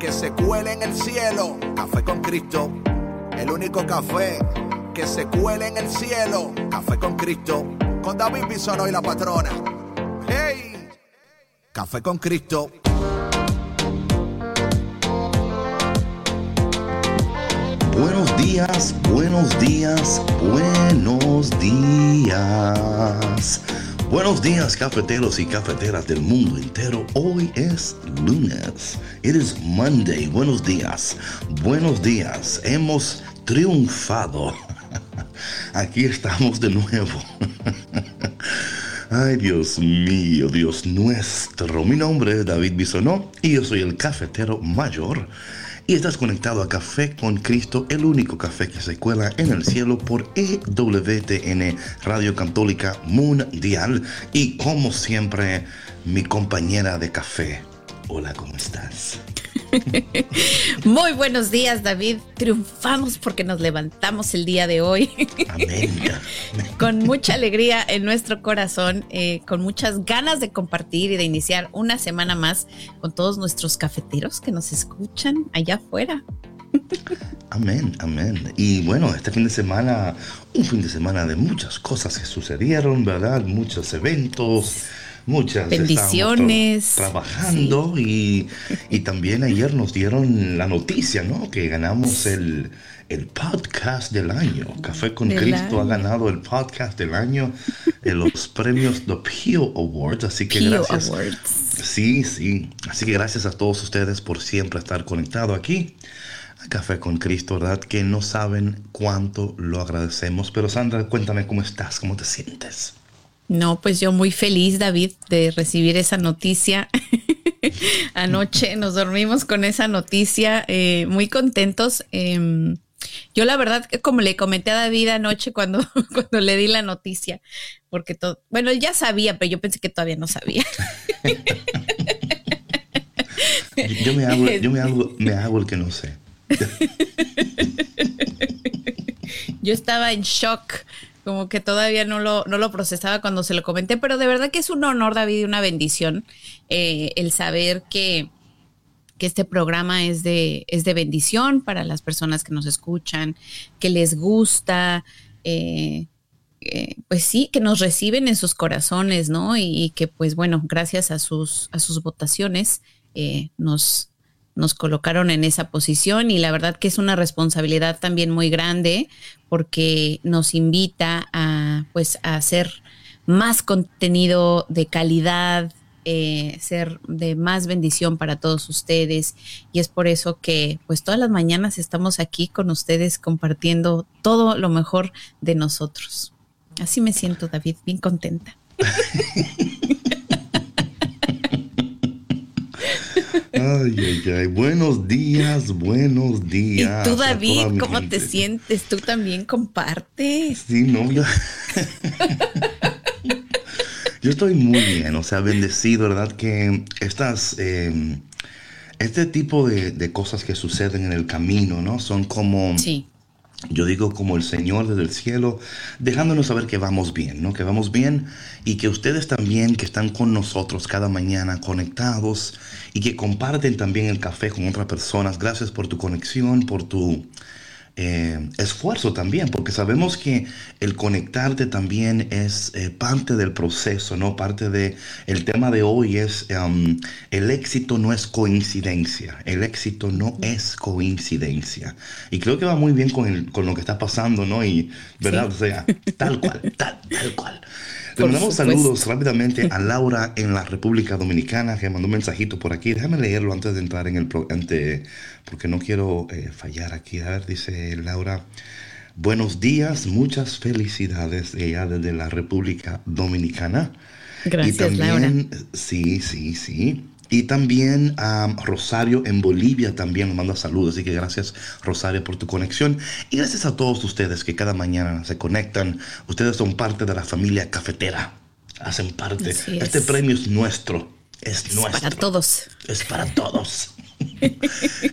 que se cuele en el cielo. Café con Cristo, el único café que se cuele en el cielo. Café con Cristo, con David Bisono y la patrona. ¡Hey! Café con Cristo. Buenos días, buenos días, buenos días. Buenos días cafeteros y cafeteras del mundo entero. Hoy es lunes. It is Monday. Buenos días. Buenos días. Hemos triunfado. Aquí estamos de nuevo. Ay, Dios mío, Dios nuestro. Mi nombre es David Bisonó y yo soy el cafetero mayor y estás conectado a Café con Cristo, el único café que se cuela en el cielo por EWTN Radio Católica Mundial y como siempre mi compañera de café. Hola, ¿cómo estás? Muy buenos días, David. Triunfamos porque nos levantamos el día de hoy. Amén. con mucha alegría en nuestro corazón, eh, con muchas ganas de compartir y de iniciar una semana más con todos nuestros cafeteros que nos escuchan allá afuera. Amén, amén. Y bueno, este fin de semana, un fin de semana de muchas cosas que sucedieron, ¿verdad? Muchos eventos Muchas bendiciones. trabajando y, también ayer nos dieron la noticia, ¿no? Que ganamos el, podcast del año. Café con Cristo ha ganado el podcast del año en los premios The Pio Awards. Así que gracias. Sí, sí. Así que gracias a todos ustedes por siempre estar conectado aquí. A Café con Cristo, ¿verdad? Que no saben cuánto lo agradecemos. Pero Sandra, cuéntame cómo estás, cómo te sientes. No, pues yo muy feliz, David, de recibir esa noticia. Anoche nos dormimos con esa noticia, eh, muy contentos. Em, yo la verdad, como le comenté a David anoche cuando, cuando le di la noticia, porque todo, bueno, él ya sabía, pero yo pensé que todavía no sabía. yo me hago, yo me hago, me hago el que no sé. yo estaba en shock como que todavía no lo, no lo procesaba cuando se lo comenté, pero de verdad que es un honor, David, y una bendición eh, el saber que, que este programa es de, es de bendición para las personas que nos escuchan, que les gusta, eh, eh, pues sí, que nos reciben en sus corazones, ¿no? Y, que pues bueno, gracias a sus, a sus votaciones nos, nos colocaron en esa posición y la verdad que es una responsabilidad también muy grande porque nos invita a pues a hacer más contenido de calidad, eh, ser de más bendición para todos ustedes y es por eso que pues todas las mañanas estamos aquí con ustedes compartiendo todo lo mejor de nosotros. Así me siento, David, bien contenta. Ay, ay, ay. Buenos días, buenos días. ¿Y tú, David, cómo te sientes? ¿Tú también compartes? Sí, no, yo... yo estoy muy bien, o sea, bendecido, ¿verdad? Que estas... Em, este tipo de, de, cosas que suceden en el camino, ¿no? Son como... Sí yo digo como el Señor desde el cielo, dejándonos saber que vamos bien, ¿no? Que vamos bien y que ustedes también que están con nosotros cada mañana conectados y que comparten también el café con otras personas. Gracias por tu conexión, por tu eh, esfuerzo también, porque sabemos que el conectarte también es eh, parte del proceso, ¿no? Parte de, el tema de hoy es, um, el éxito no es coincidencia, el éxito no es coincidencia. Y creo que va muy bien con, con lo que está pasando, ¿no? Y, ¿verdad? O sea, tal cual, tal, tal cual. Le mandamos saludos rápidamente a Laura en la República Dominicana, que mandó un mensajito por aquí. Déjame leerlo antes de entrar en el... Ante, porque no quiero eh, fallar aquí. A ver, dice Laura. Buenos días, muchas felicidades ella desde la República Dominicana. Gracias, y también, Sí, sí, sí. Y también a Rosario en Bolivia también nos manda saludos. Así que gracias Rosario por tu conexión. Y gracias a todos ustedes que cada mañana se conectan. Ustedes son parte de la familia cafetera. Hacen parte. Este premio es nuestro. Es, es nuestro. Para todos. Es para todos.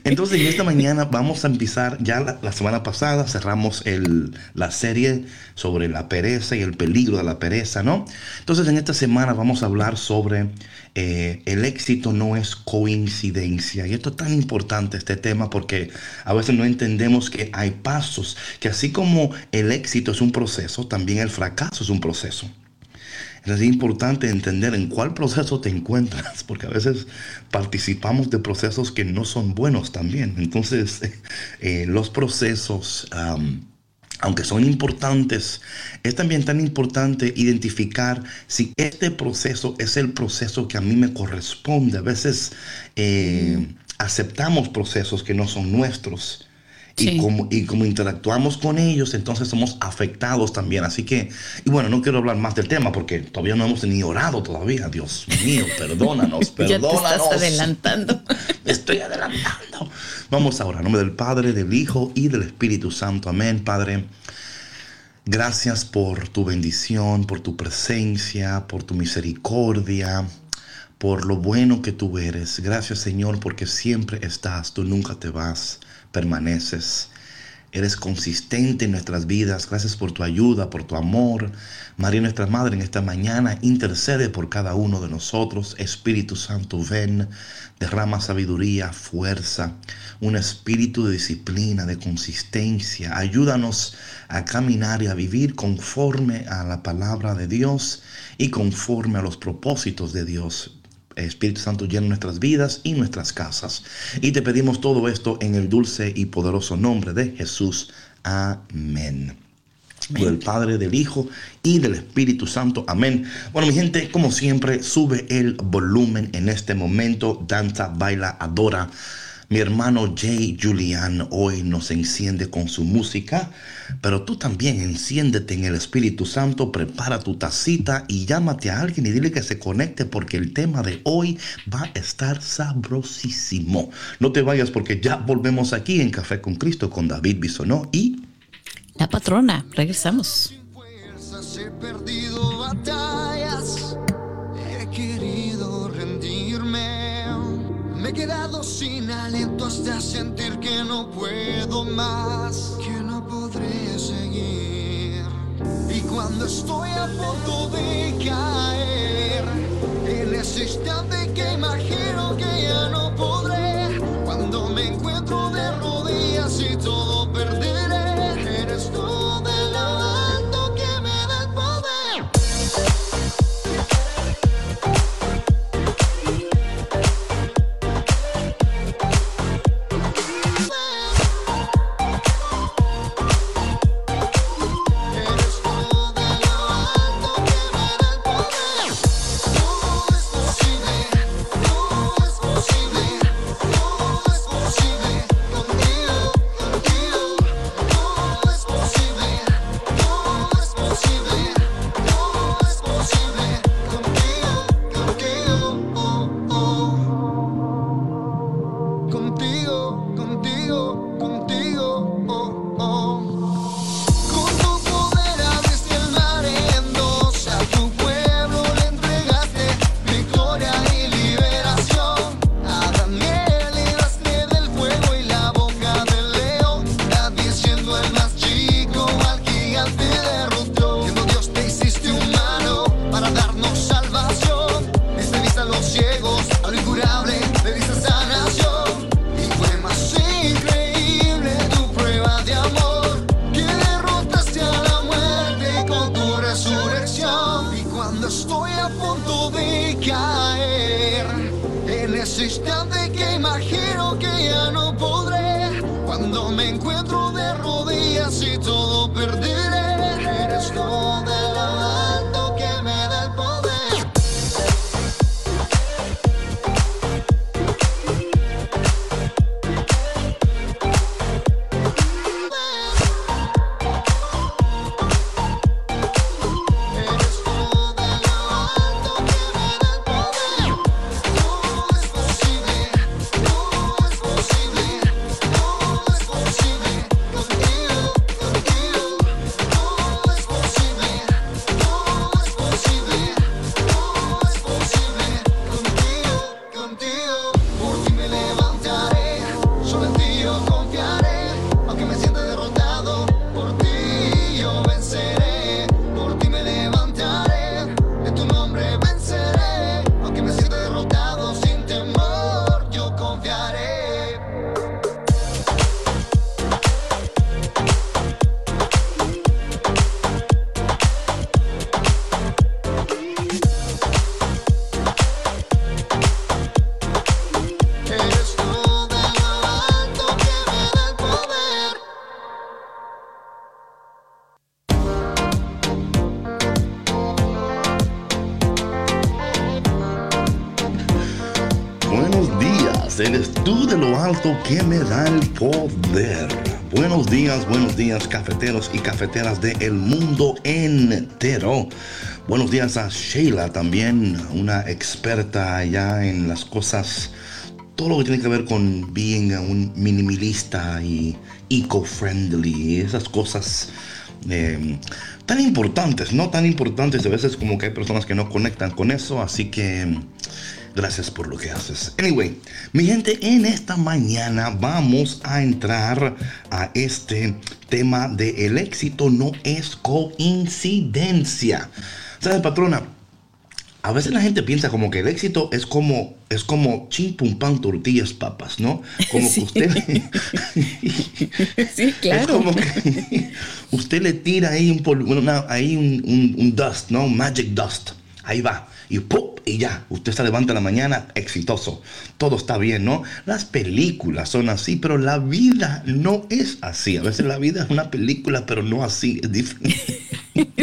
Entonces, esta mañana vamos a empezar, ya la, semana pasada cerramos el, la serie sobre la pereza y el peligro de la pereza, ¿no? Entonces, en esta semana vamos a hablar sobre eh, el éxito no es coincidencia. Y esto es tan importante, este tema, porque a veces no entendemos que hay pasos, que así como el éxito es un proceso, también el fracaso es un proceso. Es importante entender en cuál proceso te encuentras, porque a veces participamos de procesos que no son buenos también. Entonces, eh, los procesos, aunque son importantes, es también tan importante identificar si este proceso es el proceso que a mí me corresponde. A veces eh, aceptamos procesos que no son nuestros y, como, y como interactuamos con ellos, entonces somos afectados también. Así que, y bueno, no quiero hablar más del tema porque todavía no hemos ni orado todavía. Dios mío, perdónanos, perdónanos. ya te estás adelantando. estoy adelantando. Vamos ahora, en nombre del Padre, del Hijo y del Espíritu Santo. Amén, Padre. Gracias por tu bendición, por tu presencia, por tu misericordia, por lo bueno que tú eres. Gracias Señor porque siempre estás, tú nunca te vas permaneces. Eres consistente en nuestras vidas. Gracias por tu ayuda, por tu amor. María nuestra Madre en esta mañana intercede por cada uno de nosotros. Espíritu Santo, ven, derrama sabiduría, fuerza, un espíritu de disciplina, de consistencia. Ayúdanos a caminar y a vivir conforme a la palabra de Dios y conforme a los propósitos de Dios. Espíritu Santo llena nuestras vidas y nuestras casas. Y te pedimos todo esto en el dulce y poderoso nombre de Jesús. Amén. Por el Padre, del Hijo y del Espíritu Santo. Amén. Bueno, mi gente, como siempre, sube el volumen en este momento. Danza, baila, adora. Mi hermano Jay Julian hoy nos enciende con su música, pero tú también enciéndete en el Espíritu Santo, prepara tu tacita y llámate a alguien y dile que se conecte porque el tema de hoy va a estar sabrosísimo. No te vayas porque ya volvemos aquí en Café con Cristo con David Bisonó y... La patrona, regresamos. He quedado sin aliento hasta sentir que no puedo más, que no podré seguir. Y cuando estoy a punto de caer, en ese instante que imagino que ya no podré, que me da el poder. Buenos días, buenos días, cafeteros y cafeteras del mundo entero. Buenos días a Sheila también, una experta ya en las cosas, todo lo que tiene que ver con being un minimalista y eco-friendly, esas cosas eh, tan importantes, no tan importantes, a veces como que hay personas que no conectan con eso, así que Gracias por lo que haces. Anyway, mi gente, en esta mañana vamos a entrar a este tema de el éxito no es coincidencia. ¿Sabes, patrona? A veces la gente piensa como que el éxito es como es como pum pan tortillas papas, ¿no? Como que usted Sí, claro. Es como que usted le tira ahí un ahí un, un dust, ¿no? Magic dust. Ahí va y ¡pum! y ya, usted se levanta en la mañana exitoso. Todo está bien, ¿no? Las películas son así, pero la vida no es así. A veces la vida es una película, pero no así, es diferente.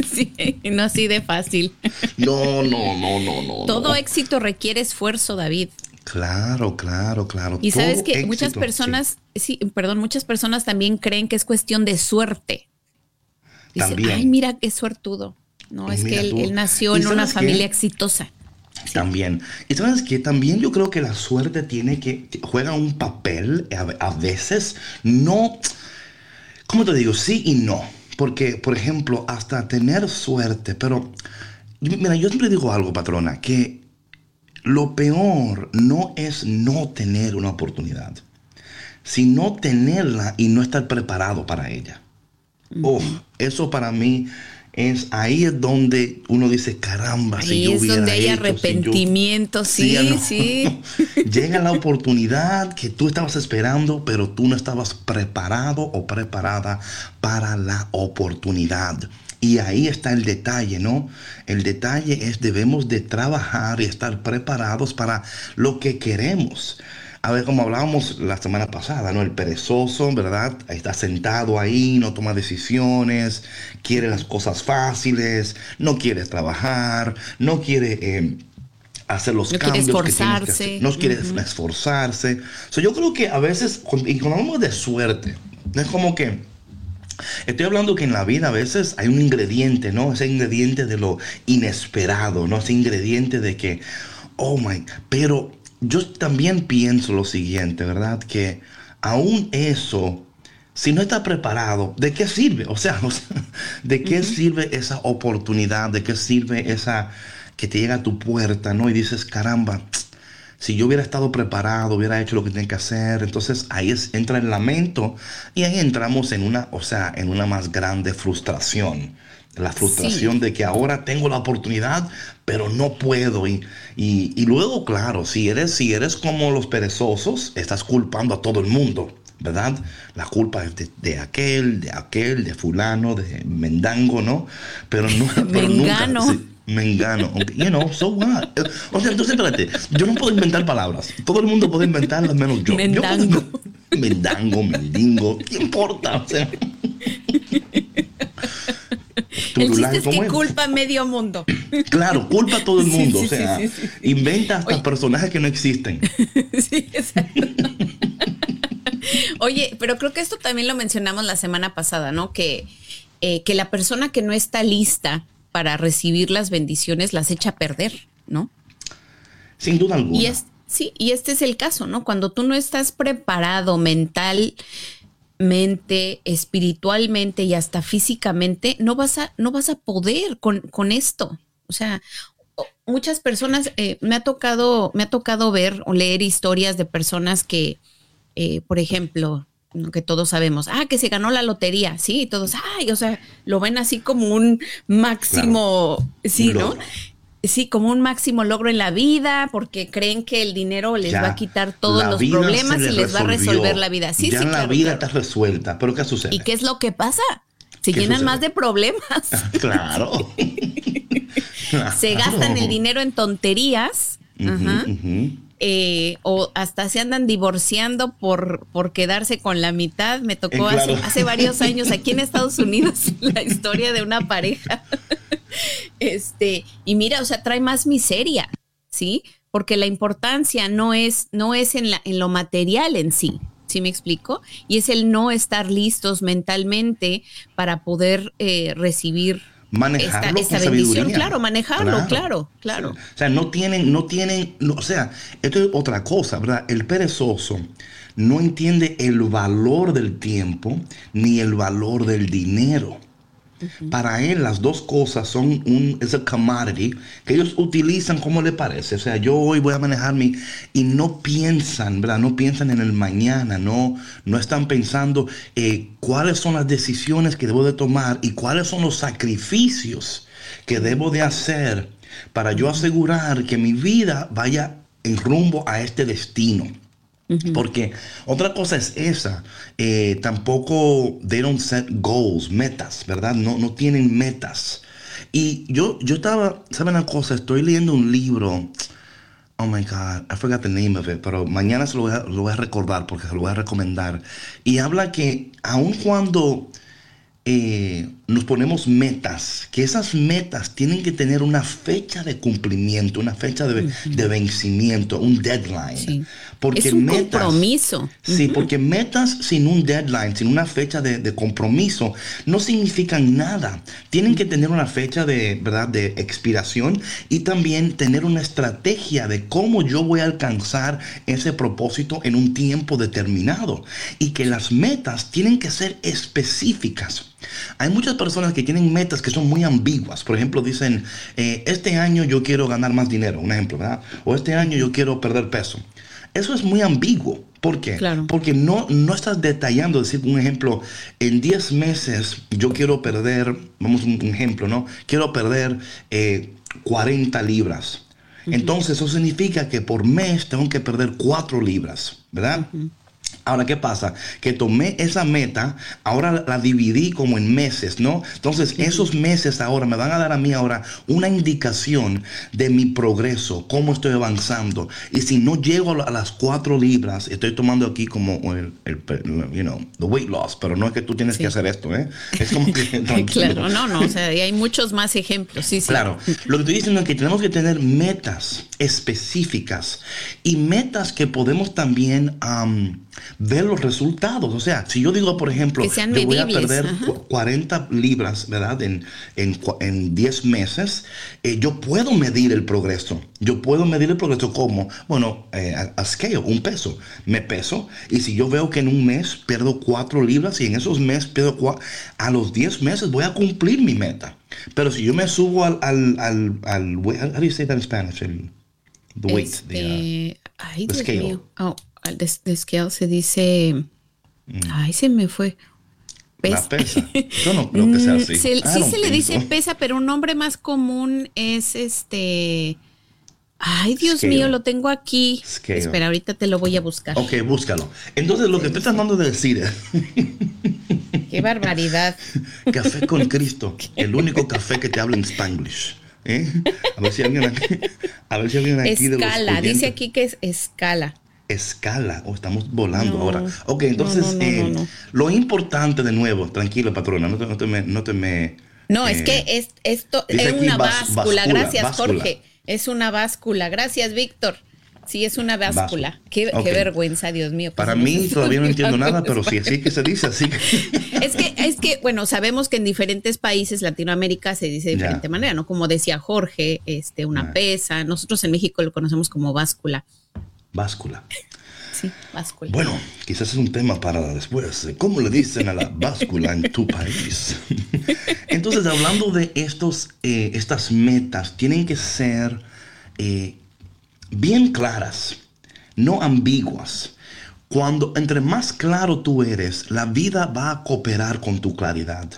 Sí, no así de fácil. No, no, no, no, no. Todo éxito requiere esfuerzo, David. Claro, claro, claro. Y sabes que muchas personas, sí. perdón, muchas personas también creen que es cuestión de suerte. Dicen, también. ay, mira qué suertudo. No, es que él, nació en una familia exitosa. También. Y sabes que también yo creo que la suerte tiene que, juega un papel a, veces, no, ¿cómo te digo? Sí y no. Porque, por ejemplo, hasta tener suerte, pero, mira, yo siempre digo algo, patrona, que lo peor no es no tener una oportunidad, sino tenerla y no estar preparado para ella. Oh, eso para mí es ahí es donde uno dice, caramba, si yo hubiera es donde hay arrepentimiento, sí, sí. Llega la oportunidad que tú estabas esperando, pero tú no estabas preparado o preparada para la oportunidad. Y ahí está el detalle, ¿no? El detalle es debemos de trabajar y estar preparados para lo que queremos a ver, como hablábamos la semana pasada, ¿no? El perezoso, ¿verdad? Está sentado ahí, no toma decisiones, quiere las cosas fáciles, no quiere trabajar, no quiere eh, hacer los cambios. Quiere esforzarse. no quiere esforzarse. yo creo que a veces, y cuando hablamos de suerte, es como que Estoy hablando que en la vida a veces hay un ingrediente, ¿no? Ese ingrediente de lo inesperado, ¿no? Ese ingrediente de que, oh my, pero yo también pienso lo siguiente, ¿verdad? Que aún eso, si no está preparado, ¿de qué sirve? O sea, ¿de qué sirve esa oportunidad? ¿De qué sirve esa que te llega a tu puerta, ¿no? Y dices, caramba, si yo hubiera estado preparado, hubiera hecho lo que tenía que hacer, entonces ahí es, entra el lamento y ahí entramos en una, o sea, en una más grande frustración la frustración de que ahora tengo la oportunidad, pero no puedo. Y, y, luego, claro, si eres, si eres como los perezosos, estás culpando a todo el mundo, ¿verdad? La culpa es de, aquel, de aquel, de fulano, de mendango, ¿no? Pero, no, pero nunca... mengano, you know, so what? O sea, entonces espérate, yo no puedo inventar palabras. Todo el mundo puede inventarlas menos yo. Mendango. Yo mendango, mendingo, ¿qué importa? O sea. Chiste es que culpa a medio mundo. Claro, culpa a todo el mundo. o sea, inventa hasta personajes que no existen. Sí, exacto. Oye, pero creo que esto también lo mencionamos la semana pasada, ¿no? Que, eh, que la persona que no está lista para recibir las bendiciones las echa a perder, ¿no? Sin duda alguna. Y sí, y este es el caso, ¿no? Cuando tú no estás preparado mental, mente, espiritualmente y hasta físicamente, no vas a, no vas a poder con, con esto. O sea, muchas personas, eh, me, ha tocado, me ha tocado ver o leer historias de personas que, eh, por ejemplo, que todos sabemos, ah, que se ganó la lotería, sí, todos, ay, o sea, lo ven así como un máximo, sí, ¿no? Sí, como un máximo logro en la vida, porque creen que el dinero les va a quitar todos los problemas y les va a resolver la vida. Sí, ya sí, la vida está resuelta, pero ¿qué sucede? ¿Y qué es lo que pasa? Se llenan más de problemas. claro. Se gastan el dinero en tonterías. Eh, o hasta se andan divorciando por, por quedarse con la mitad. Me tocó hace, hace varios años aquí en Estados Unidos la historia de una pareja este, y mira, o sea, trae más miseria, ¿sí? porque la importancia no es, no es en, la, en lo material en sí, ¿sí me explico? Y es el no estar listos mentalmente para poder eh, recibir manejarlo esta, bendición, claro, manejarlo, claro, claro. O sea, no tienen, no tienen, o sea, esto es otra cosa, ¿verdad? El perezoso no entiende el valor del tiempo ni el valor del dinero. Para él las dos cosas son un es commodity que ellos utilizan como le parece. O sea, yo hoy voy a manejar mi y no piensan, ¿verdad? No piensan en el mañana, no, no están pensando eh, cuáles son las decisiones que debo de tomar y cuáles son los sacrificios que debo de hacer para yo asegurar que mi vida vaya en rumbo a este destino. Porque otra cosa es esa, eh, tampoco they don't set goals, metas, ¿verdad? No, no tienen metas. Y yo, yo estaba, ¿saben una cosa? Estoy leyendo un libro, oh my God, I forgot the name of it, pero mañana se lo voy a, lo voy a recordar porque se lo voy a recomendar. Y habla que aun cuando eh, nos ponemos metas, que esas metas tienen que tener una fecha de cumplimiento, una fecha de, vencimiento, un deadline. Porque es un compromiso. Sí, porque metas sin un deadline, sin una fecha de, compromiso, no significan nada. Tienen que tener una fecha de, ¿verdad? de expiración y también tener una estrategia de cómo yo voy a alcanzar ese propósito en un tiempo determinado. Y que las metas tienen que ser específicas. Hay muchas personas que tienen metas que son muy ambiguas. Por ejemplo, dicen, eh, este año yo quiero ganar más dinero, un ejemplo, ¿verdad? O este año yo quiero perder peso. Eso es muy ambiguo. ¿Por qué? Porque no, no estás detallando, decir, un ejemplo, en 10 meses yo quiero perder, vamos un ejemplo, ¿no? Quiero perder 40 eh, libras. Entonces eso significa que por mes tengo que perder 4 libras, ¿verdad? Ahora, ¿qué pasa? Que tomé esa meta, ahora la, dividí como en meses, ¿no? Entonces, esos meses ahora me van a dar a mí ahora una indicación de mi progreso, cómo estoy avanzando. Y si no llego a, las cuatro libras, estoy tomando aquí como el, you know, the weight loss, pero no es que tú tienes que hacer esto, ¿eh? Es como que... claro, no, no, o sea, hay muchos más ejemplos, sí, sí. Claro, lo que estoy diciendo es que tenemos que tener metas específicas y metas que podemos también ver los resultados. O sea, si yo digo, por ejemplo, que voy a perder 40 libras, ¿verdad? En, en, 10 meses, eh, yo puedo medir el progreso. Yo puedo medir el progreso como, bueno, eh, a, scale, un peso. Me peso y si yo veo que en un mes pierdo 4 libras y en esos meses pierdo 4, a los 10 meses voy a cumplir mi meta. Pero si yo me subo al, al, al, al how do you say that in Spanish? the weight, este, uh, ay, Dios Mío. Oh, de, scale se dice. Mm. Ay, se me fue. La pesa. Yo no creo que sea así. sí se le dice pesa, pero un nombre más común es este. Ay, Dios mío, lo tengo aquí. Espera, ahorita te lo voy a buscar. Ok, búscalo. Entonces, lo que estoy tratando de decir es. Qué barbaridad. Café con Cristo, el único café que te habla en Spanglish. ¿eh? A ver si alguien aquí, a ver si alguien aquí escala, dice aquí que es escala. Escala, o estamos volando ahora. Ok, entonces, eh, lo importante de nuevo, tranquilo, patrona, no te, no te me. No, te me, no es que es, esto es una báscula. Gracias, Jorge. Es una báscula. Gracias, Víctor. Sí, es una báscula. Qué, vergüenza, Dios mío. Para mí todavía no entiendo nada, pero sí, así que se dice, así Es que, es que, bueno, sabemos que en diferentes países, Latinoamérica se dice de diferente manera, ¿no? Como decía Jorge, este, una pesa. Nosotros en México lo conocemos como báscula. Báscula. Sí, báscula. Bueno, quizás es un tema para después. ¿Cómo le dicen a la báscula en tu país? Entonces, hablando de estos, eh, estas metas, tienen que ser eh, bien claras, no ambiguas. Cuando entre más claro tú eres, la vida va a cooperar con tu claridad.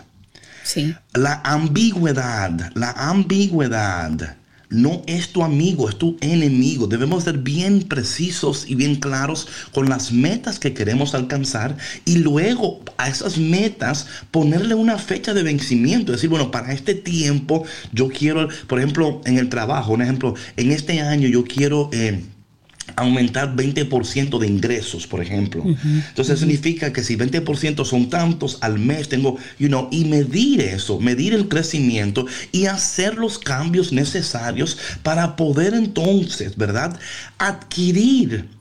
Sí. La ambigüedad, la ambigüedad no es tu amigo, es tu enemigo. Debemos ser bien precisos y bien claros con las metas que queremos alcanzar y luego a esas metas ponerle una fecha de vencimiento. Es decir, bueno, para este tiempo yo quiero, por ejemplo, en el trabajo, un ejemplo, en este año yo quiero... Eh, aumentar 20% de ingresos, por ejemplo. Entonces significa que si 20% son tantos al mes, tengo, you know, y medir eso, medir el crecimiento y hacer los cambios necesarios para poder entonces, ¿verdad? Adquirir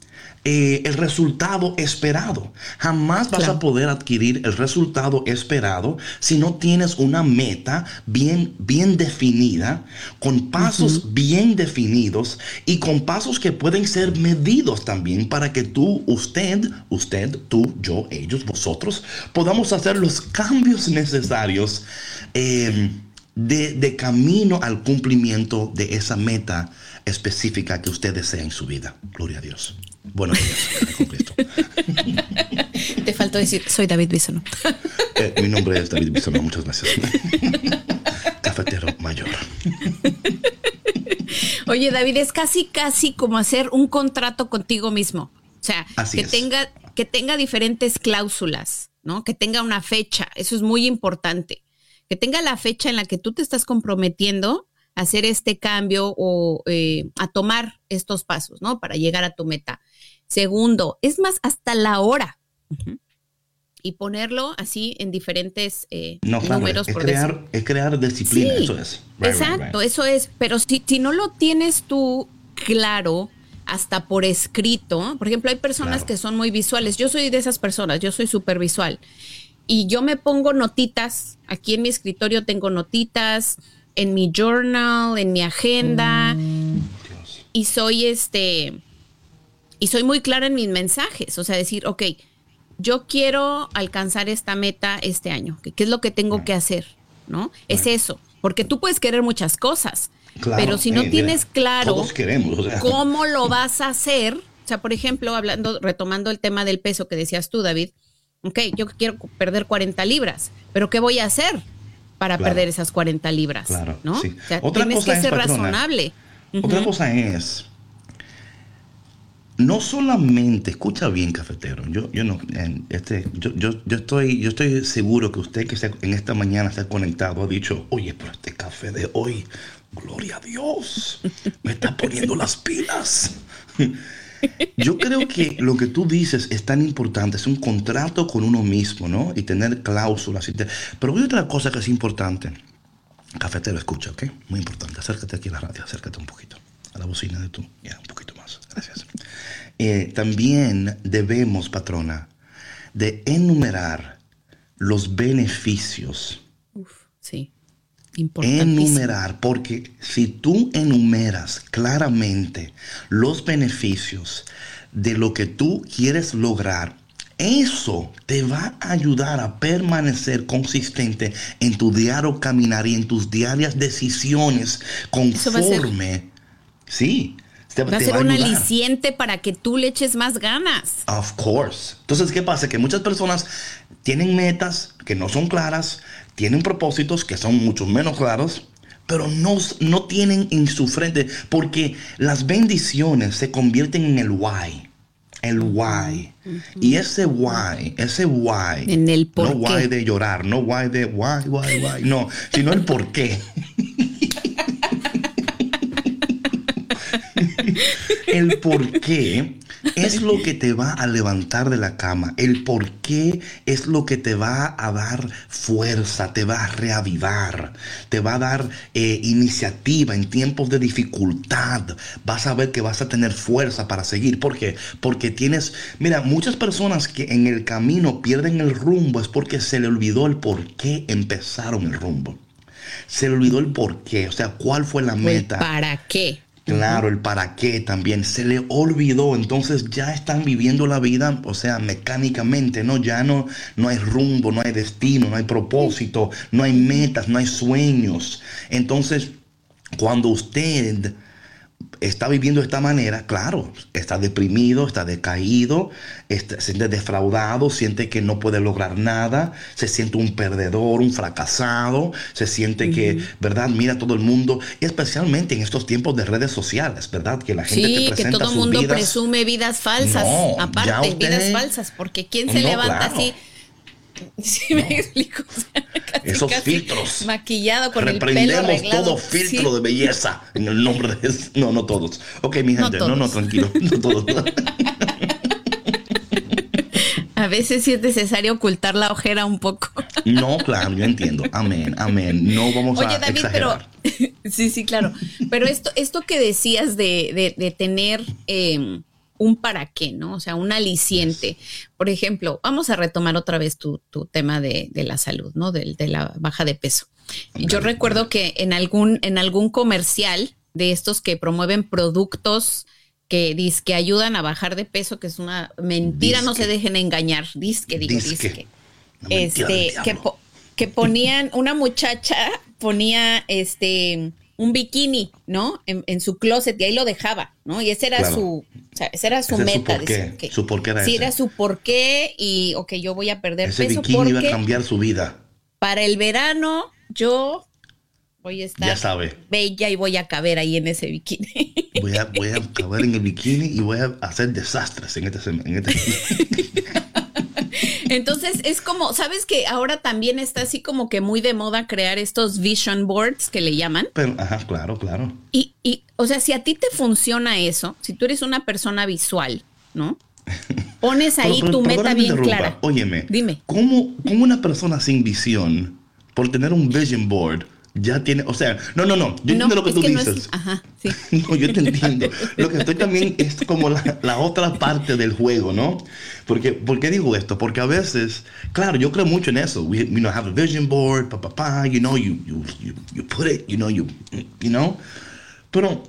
eh, el resultado esperado. Jamás vas a poder adquirir el resultado esperado si no tienes una meta bien, bien definida, con pasos bien definidos y con pasos que pueden ser medidos también para que tú, usted, usted, tú, yo, ellos, vosotros, podamos hacer los cambios necesarios. Eh, de, de, camino al cumplimiento de esa meta específica que usted desea en su vida. Gloria a Dios. Buenos días, Te faltó decir, soy David Bisono. Eh, mi nombre es David Bisono, muchas gracias. Cafetero mayor. Oye, David, es casi, casi como hacer un contrato contigo mismo. O sea, que, tenga, que tenga diferentes cláusulas, ¿no? Que tenga una fecha. Eso es muy importante. Que tenga la fecha en la que tú te estás comprometiendo hacer este cambio o eh, a tomar estos pasos, ¿no? Para llegar a tu meta. Segundo, es más, hasta la hora. Y ponerlo así en diferentes eh, números. Es, crear, es crear disciplina, eso es. exacto, eso es. Pero si, si no lo tienes tú claro, hasta por escrito. Por ejemplo, hay personas que son muy visuales. Yo soy de esas personas, yo soy súper visual. Y yo me pongo notitas, aquí en mi escritorio tengo notitas, en mi journal, en mi agenda. Mm, y soy este, y soy muy clara en mis mensajes, o sea, decir, ok, yo quiero alcanzar esta meta este año, ¿qué es lo que tengo que hacer? ¿No? Es eso, porque tú puedes querer muchas cosas, pero si no eh, tienes claro cómo lo vas a hacer, o sea, por ejemplo, hablando, retomando el tema del peso que decías tú, David, ok, yo quiero perder 40 libras, pero ¿qué voy a hacer para perder esas 40 libras? Claro, ¿no? Otra tienes que ser razonable. Otra cosa es no solamente, escucha bien, cafetero, yo, yo no, este, yo, yo, estoy, yo estoy seguro que usted que en esta mañana está conectado ha dicho, oye, pero este café de hoy, gloria a Dios, me está poniendo las pilas. Yo creo que lo que tú dices es tan importante, es un contrato con uno mismo, ¿no? Y tener cláusulas. Pero hay otra cosa que es importante. Cafetero, escucha, ¿ok? Muy importante. Acércate aquí a la radio, acércate un poquito a la bocina de tú. Ya, un poquito más. Gracias. Eh, también debemos, patrona, de enumerar los beneficios. Enumerar, porque si tú enumeras claramente los beneficios de lo que tú quieres lograr, eso te va a ayudar a permanecer consistente en tu diario caminar y en tus diarias decisiones conforme. Sí, va a ser un aliciente para que tú le eches más ganas. Of course. Entonces, ¿qué pasa? Que muchas personas tienen metas que no son claras, tienen propósitos que son mucho menos claros, pero no, no tienen en su frente, porque las bendiciones se convierten en el why. El why. Y ese why, ese why. En el por No why de llorar, no why de why, why, why. No, sino el por qué. el por qué es lo que te va a levantar de la cama. El por qué es lo que te va a dar fuerza, te va a reavivar, te va a dar eh, iniciativa en tiempos de dificultad. Vas a ver que vas a tener fuerza para seguir. ¿Por qué? Porque tienes, mira, muchas personas que en el camino pierden el rumbo es porque se le olvidó el por qué empezaron el rumbo. Se le olvidó el por qué, o sea, cuál fue la meta. ¿Para qué? Claro, el para qué también se le olvidó, entonces ya están viviendo la vida, o sea, mecánicamente, ¿no? Ya no, no hay rumbo, no hay destino, no hay propósito, no hay metas, no hay sueños. Entonces, cuando usted está viviendo de esta manera, claro, está deprimido, está decaído, se siente defraudado, siente que no puede lograr nada, se siente un perdedor, un fracasado, se siente que, ¿verdad? Mira todo el mundo, especialmente en estos tiempos de redes sociales, ¿verdad? Que la gente sí, que todo el mundo presume vidas falsas, aparte, vidas falsas, porque ¿quién se levanta así? Sí, me explico. esos filtros. Maquillado con el pelo arreglado. todo filtro de belleza en el nombre de... No, no todos. Ok, mi gente, no, no, tranquilo, no todos. A veces sí es necesario ocultar la ojera un poco. No, claro, yo entiendo. Amén, amén. No vamos Oye, a David, exagerar. pero sí, sí, claro. Pero esto, esto que decías de, de, tener em, un para qué, ¿no? O sea, un aliciente. Por ejemplo, vamos a retomar otra vez tu, tu tema de, de, la salud, ¿no? De, de, la baja de peso. Yo recuerdo que en algún, en algún comercial de estos que promueven productos que dice que ayudan a bajar de peso, que es una mentira, no se dejen engañar, disque, digo, disque. Este, que, que ponían, una muchacha ponía este un bikini, ¿no? En, su closet y ahí lo dejaba, ¿no? Y ese era su, o sea, esa era su meta. Su porqué, su porqué era Sí, era su porqué y, ok, yo voy a perder ese peso bikini iba a cambiar su vida. Para el verano, yo voy a estar ya sabe. bella y voy a caber ahí en ese bikini. Voy a, voy a caber en el bikini y voy a hacer desastres en este... En este... Entonces es como, ¿sabes que ahora también está así como que muy de moda crear estos vision boards que le llaman? Pero, ajá, claro, claro. Y, y, o sea, si a ti te funciona eso, si tú eres una persona visual, ¿no? Pones ahí tu meta bien clara. Óyeme, dime. ¿cómo, ¿Cómo una persona sin visión, por tener un vision board, ya tiene, o sea, no, no, no, yo entiendo lo que tú dices. ajá, sí. no, yo te entiendo. Lo que estoy también es como la, la, otra parte del juego, ¿no? Porque, ¿Por qué digo esto? Porque a veces, claro, yo creo mucho en eso. We, you know, have a vision board, pa, pa, pa, you know, you, you, you, you put it, you know, you, you know. Pero,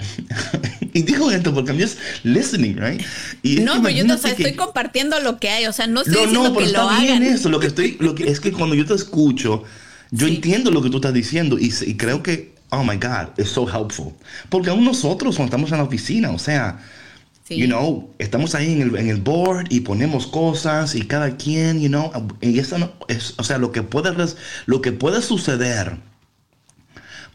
y digo esto porque I'm just listening, right? Y no, pero yo no, o sea, estoy compartiendo lo que hay, o sea, no estoy no, diciendo no, pero que está lo bien hagan. eso, lo que estoy, lo que, es que cuando yo te escucho, yo Sí. entiendo lo que tú estás diciendo y, y creo que, oh my God, es so helpful. Porque aún nosotros cuando estamos en la oficina, o sea, Sí. you know, estamos ahí en el, en el board y ponemos cosas y cada quien, you know, y eso no, es, o sea, lo que puede, lo que puede suceder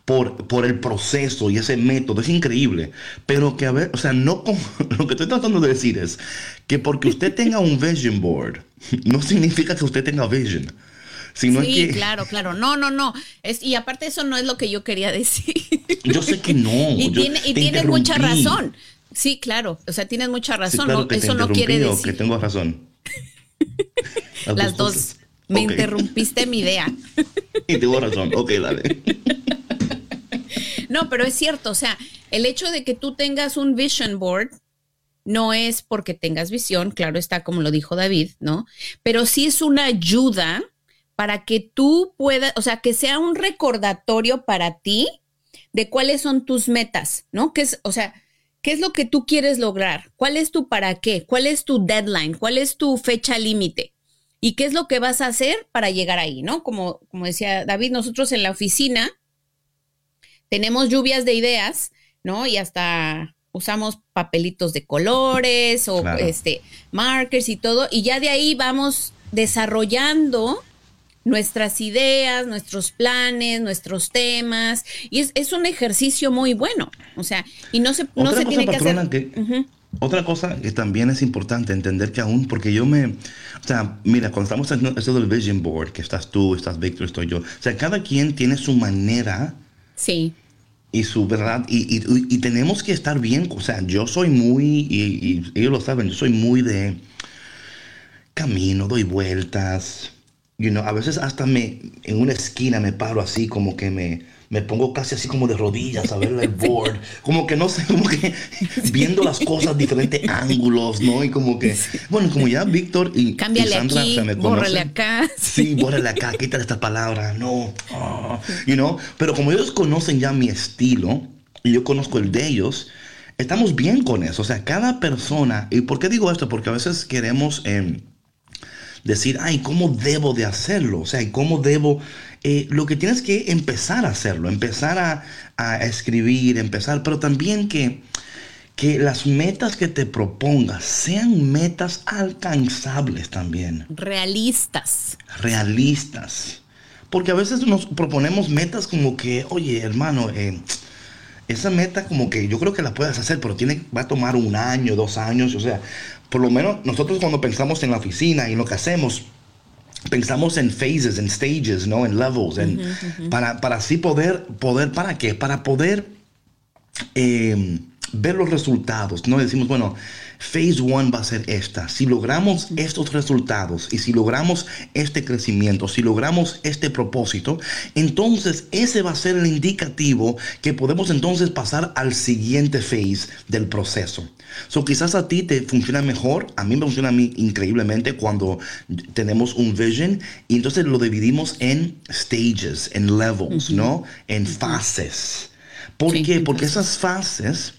por, por el proceso y ese método es increíble. Pero que a ver, o sea, no con- lo que estoy tratando de decir es que porque usted tenga un vision board, no significa que usted tenga vision. Sino Sí, que claro, claro. No, no, no. Es, y aparte eso no es lo que yo quería decir. yo sé que no. y yo tiene, y tienes mucha razón. Sí, claro. O sea, tienes mucha Sí, razón. claro no, eso no quiere decir. que tengo razón. Las dos. cosas. Me interrumpiste mi idea. Y tengo razón. Ok, dale. No, pero es cierto. O sea, el hecho de que tú tengas un vision board no es porque tengas visión, claro está, como lo dijo David, ¿no? Pero sí es una ayuda para que tú puedas, o sea, que sea un recordatorio para ti de cuáles son tus metas, ¿no? Que es, o sea, ¿qué es lo que tú quieres lograr? ¿Cuál es tu para qué? ¿Cuál es tu deadline? ¿Cuál es tu fecha límite? ¿Y qué es lo que vas a hacer para llegar ahí, ¿no? Como, como decía David, nosotros en la oficina tenemos lluvias de ideas, ¿no? Y hasta usamos papelitos de colores o Claro. este markers y todo, y ya de ahí vamos desarrollando nuestras ideas, nuestros planes, nuestros temas, y es, es un ejercicio muy bueno, o sea, y no se, no Otra se cosa, tiene que hacer. que-. Otra cosa que también es importante entender que aún, porque yo me, o sea, mira, cuando estamos haciendo esto del vision board, que estás tú, estás Víctor, estoy yo, o sea, cada quien tiene su manera Sí, y su verdad, y, y- y tenemos que estar bien, o sea, yo soy muy, y, y ellos lo saben, yo soy muy de camino, doy vueltas, you know, a veces hasta me, en una esquina me paro así, como que me, me pongo casi así como de rodillas a ver el board, como que no sé, como que viendo las cosas diferentes ángulos, ¿no? Y como que, bueno, como ya Víctor y, Sandra aquí, se me conocen. acá. Sí, bórrale acá, quítale esta palabra, no. ah, you know? Pero como ellos conocen ya mi estilo y yo conozco el de ellos, estamos bien con eso. O sea, cada persona, ¿y por qué digo esto? Porque a veces queremos em, decir, ay, ¿cómo debo de hacerlo? O sea, ¿y ¿cómo debo? Eh, lo que tienes que empezar a hacerlo, empezar a, a escribir, empezar, pero también que que las metas que te pongas sean metas alcanzables también Realistas. realistas. Porque a veces nos proponemos metas como que, oye, hermano, eh, esa meta como que yo creo que la puedes hacer, pero tiene, va a tomar un año, dos años. O sea, por lo menos nosotros cuando pensamos en la oficina y en lo que hacemos, pensamos en phases, en stages, ¿no? En levels, en, Para, para así poder, poder, ¿para qué? Para poder eh, ver los resultados, ¿no? Decimos, bueno, Phase one va a ser esta. Si logramos estos resultados y si logramos este crecimiento, si logramos este propósito, entonces ese va a ser el indicativo que podemos entonces pasar al siguiente phase del proceso. So, quizás a ti te funciona mejor, a mí me funciona a mí increíblemente cuando tenemos un vision y entonces lo dividimos en stages, en levels, ¿no? En fases. ¿Por qué? Porque esas fases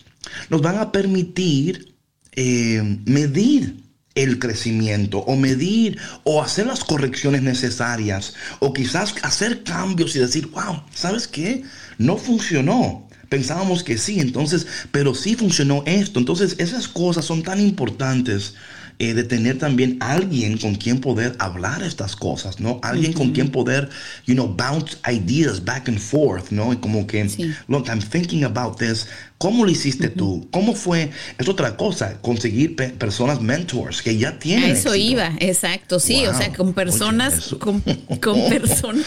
nos van a permitir eh, medir el crecimiento o medir o hacer las correcciones necesarias o quizás hacer cambios y decir, wow, ¿sabes qué? No funcionó. Pensábamos que sí, entonces, pero sí funcionó esto. Entonces, esas cosas son tan importantes eh, de tener también alguien con quien poder hablar estas cosas, ¿no? Alguien con quien poder, you know, bounce ideas back and forth, ¿no? Y como que, look, I'm thinking about this. ¿Cómo lo hiciste tú? ¿Cómo fue? Es otra cosa, conseguir personas mentors que ya tienen. eso iba, exacto, sí, o sea, con personas, con, personas.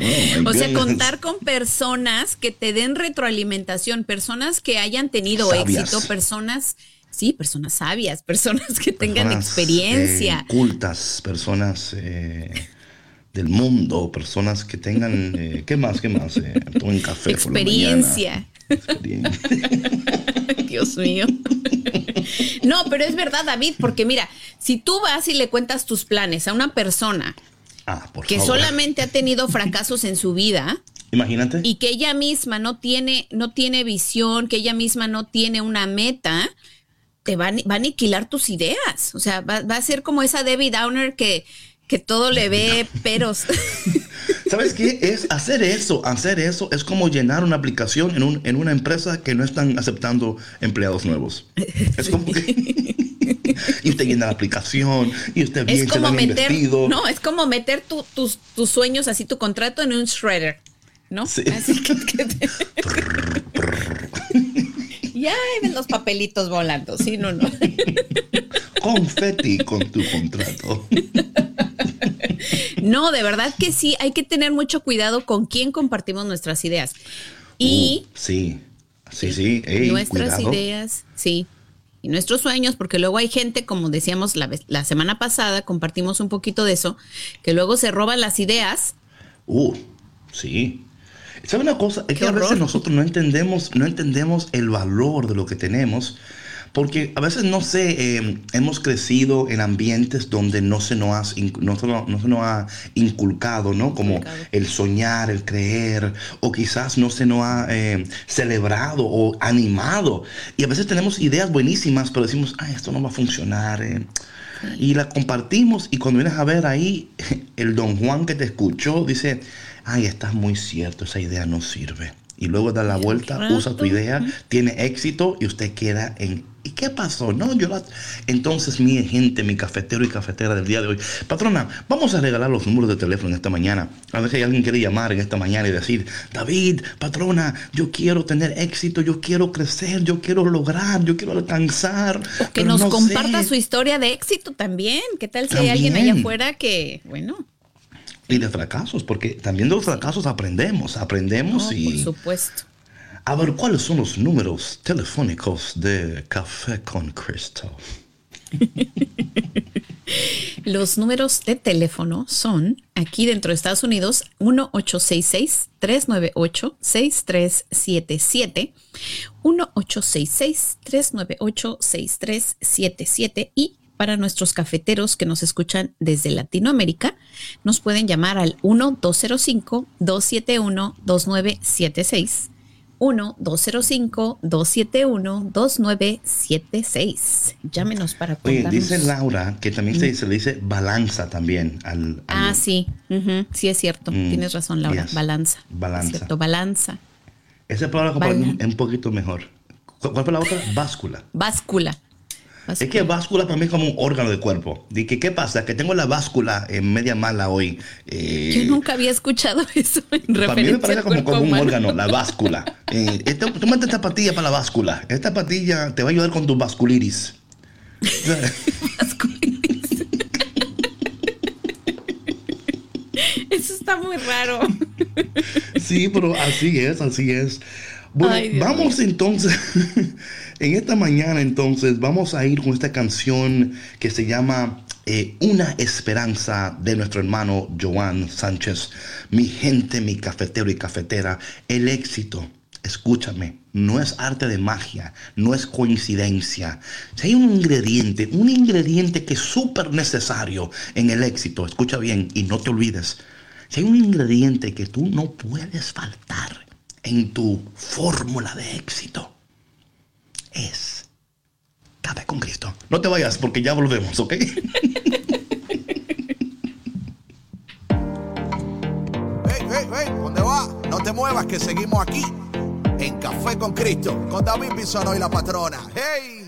Oh, o sea, contar con personas que te den retroalimentación, personas que hayan tenido éxito, personas Sí, personas sabias, personas que tengan experiencia. Eh, cultas, personas eh, del mundo, personas que tengan, eh, ¿qué más? ¿Qué más? tomen café. Experiencia. Experiencia. Dios mío. No, pero es verdad, David, porque mira, si tú vas y le cuentas tus planes a una persona ah, que solamente ha tenido fracasos en su vida, Imagínate. Y que ella misma no tiene, no tiene visión, que ella misma no tiene una meta, te va, a aniquilar tus ideas. O sea, va, a ser como esa Debbie Downer que, que todo le ve peros. ¿Sabes qué? Es hacer eso, hacer eso es como llenar una aplicación en, un, en una empresa que no están aceptando empleados nuevos. Es como que... y usted llena la aplicación y usted bien, es como meter, No, es como meter tus, tus sueños, así tu contrato en un shredder, ¿no? Sí. Así que... Ya ven los papelitos volando, sí, no, no. Confeti con tu contrato. No, de verdad que sí, hay que tener mucho cuidado con quién compartimos nuestras ideas. Y. Uh, sí, sí, sí. nuestras ideas, sí. Y nuestros sueños, porque luego hay gente, como decíamos la, la semana pasada, compartimos un poquito de eso, que luego se roban las ideas. Uh, sí. ¿Sabe una cosa? Es que a veces nosotros no entendemos, no entendemos el valor de lo que tenemos. Porque a veces, no sé, eh, hemos crecido en ambientes donde no se nos ha, no se nos, ha inculcado, ¿no? Como el soñar, el creer, o quizás no se nos ha eh, celebrado o animado. Y a veces tenemos ideas buenísimas, pero decimos, ay, esto no va a funcionar. Eh". Y la compartimos y cuando vienes a ver ahí, el don Juan que te escuchó dice, ay, estás muy cierto, esa idea no sirve. Y luego da la vuelta, usa tu idea, tiene éxito y usted queda en ¿Y qué pasó? No, yo Entonces, mi gente, mi cafetero y cafetera del día de hoy. Patrona, vamos a regalar los números de teléfono esta mañana. A ver si alguien quiere llamar en esta mañana y decir, David, patrona, yo quiero tener éxito, yo quiero crecer, yo quiero lograr, yo quiero alcanzar. que nos comparta su historia de éxito también. ¿Qué tal si hay alguien allá afuera que, bueno, y de fracasos, porque también de los fracasos aprendemos, aprendemos y... Por supuesto. A ver, ¿cuáles son los números telefónicos de Café con Cristo? los números de teléfono son, aquí dentro de Estados Unidos, 1-866-398-6377, 1-866-398-6377 y para nuestros cafeteros que nos escuchan desde Latinoamérica, nos pueden llamar al 1-205-271-2976. 1-205-271-2976. Llámenos para Oye, dice Laura que también se, le dice balanza también al... Ah, sí, sí es cierto. Mm, Tienes razón, Laura. Balanza. Balanza. cierto, balanza. Esa palabra es un poquito mejor. ¿Cuál fue la otra? Báscula. Báscula. Es que báscula para mí es como un órgano de cuerpo. que, ¿Qué pasa? Que tengo la báscula en media mala hoy. Eh, Yo nunca había escuchado eso en Para mí me parece como, un órgano, la báscula. eh, tú metes esta patilla para la báscula. Esta patilla te va a ayudar con tu vasculitis. Eso está muy raro. Sí, pero así es, así es. Bueno, vamos entonces, en esta mañana entonces, vamos a ir con esta canción que se llama eh, Una Esperanza de nuestro hermano Joan Sánchez. Mi gente, mi cafetero y cafetera, el éxito, escúchame, no es arte de magia, no es coincidencia. Si hay un ingrediente, un ingrediente que es súper necesario en el éxito, escucha bien y no te olvides, si hay un ingrediente que tú no puedes faltar en tu fórmula de éxito, es café con Cristo. No te vayas porque ya volvemos, ¿ok? hey, hey, hey, ¿dónde va? No te muevas que seguimos aquí en Café con Cristo, con David Bisono y la patrona. ¡Hey!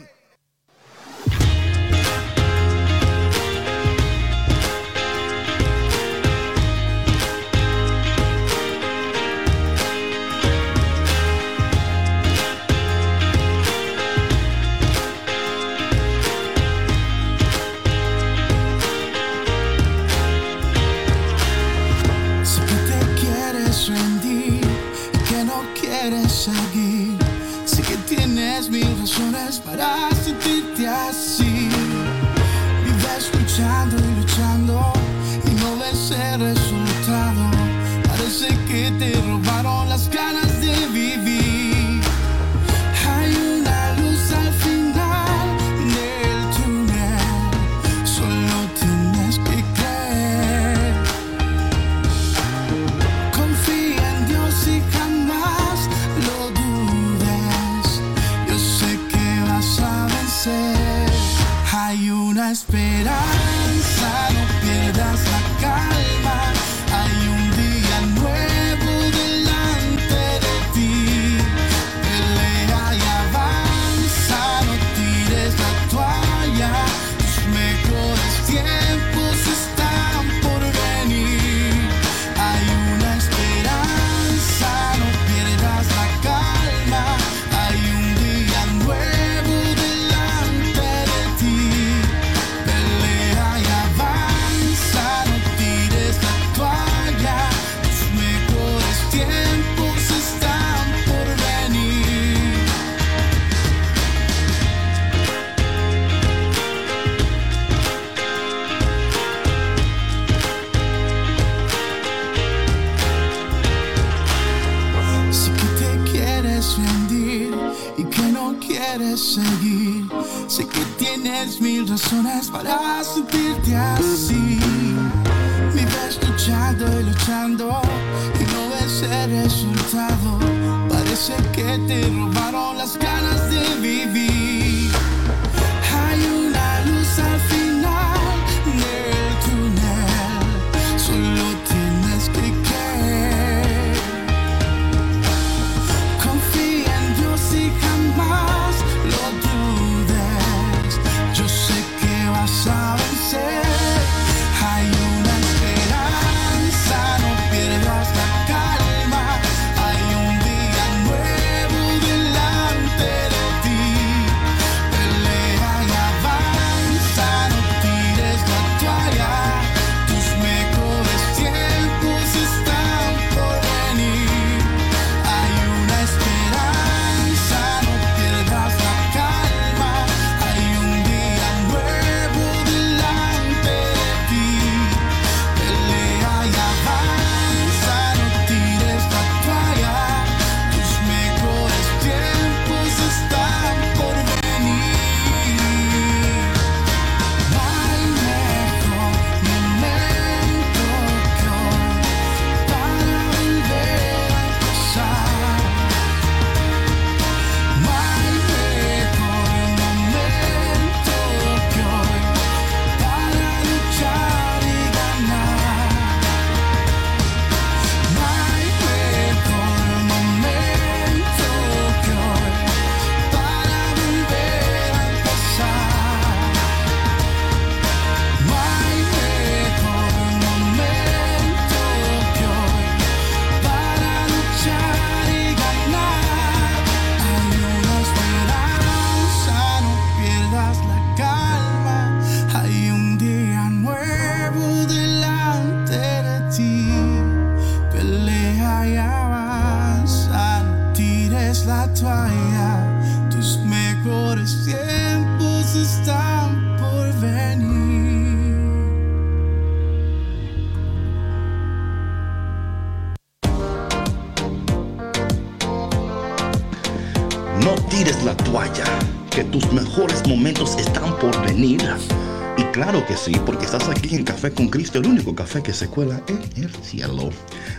El único café que se cuela en el cielo.